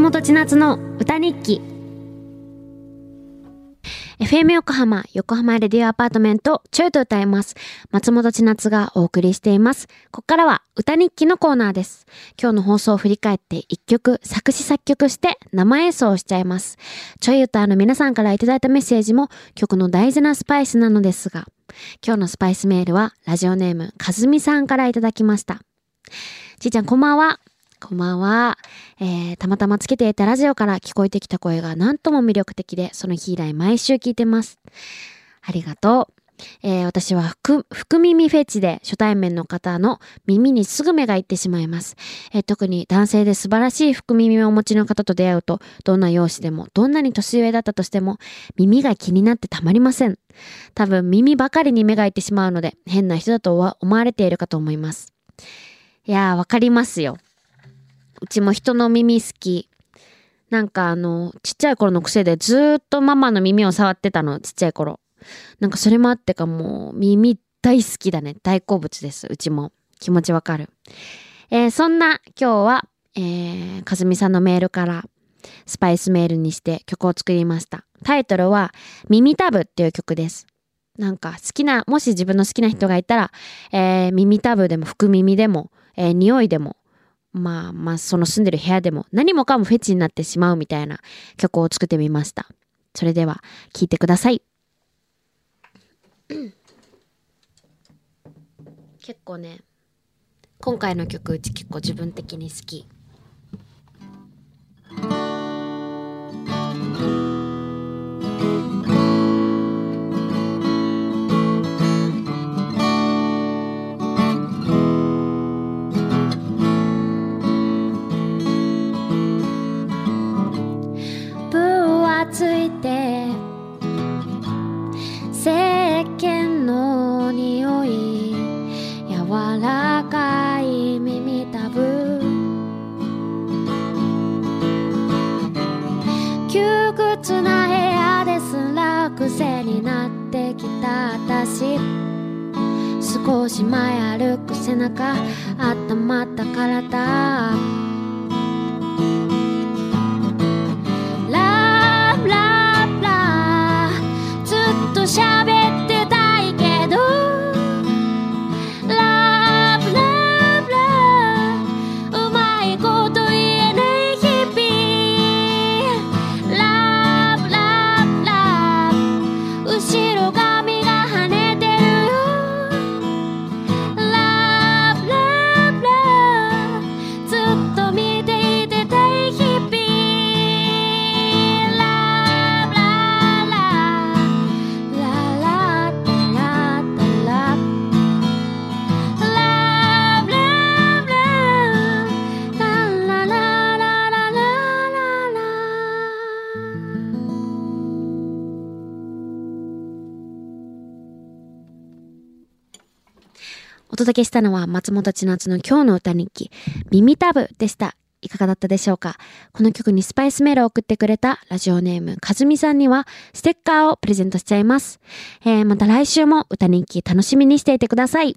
本千夏の歌日記 FM 横浜、横浜レディオアパートメント、ちょいと歌います。松本千夏がお送りしています。ここからは歌日記のコーナーです。今日の放送を振り返って一曲作詞作曲して生演奏をしちゃいます。ちょい歌の皆さんからいただいたメッセージも曲の大事なスパイスなのですが、今日のスパイスメールはラジオネームかずみさんからいただきました。ちーちゃんこんばんは。こんばんは、えー、たまたまつけていたラジオから聞こえてきた声が何とも魅力的で、その日以来毎週聞いてます。ありがとう。えー、私は福、耳フェチで初対面の方の耳にすぐ目がいってしまいます。えー、特に男性で素晴らしい福耳をお持ちの方と出会うと、どんな容姿でも、どんなに年上だったとしても、耳が気になってたまりません。多分耳ばかりに目がいってしまうので、変な人だと思われているかと思います。いやー、わかりますよ。うちも人の耳好き。なんかあの、ちっちゃい頃の癖でずっとママの耳を触ってたの、ちっちゃい頃。なんかそれもあってかもう耳大好きだね。大好物です。うちも。気持ちわかる。えー、そんな今日は、えー、かずみさんのメールからスパイスメールにして曲を作りました。タイトルは耳タブっていう曲です。なんか好きな、もし自分の好きな人がいたら、えー、耳タブでも福耳でも、えー、匂いでも、まあまあその住んでる部屋でも何もかもフェチになってしまうみたいな曲を作ってみました。それでは聴いてください。結構ね、今回の曲うち結構自分的に好き。いて石鹸の匂い柔らかい耳たぶ。窮屈な部屋ですら癖になってきた私。少し前歩く背中温まった体。喋ってお届けしたのは松本千夏の今日の歌日記、耳たぶでした。いかがだったでしょうか？この曲にスパイスメールを送ってくれたラジオネームかずみさんにはステッカーをプレゼントしちゃいます。えー、また来週も歌日記楽しみにしていてください。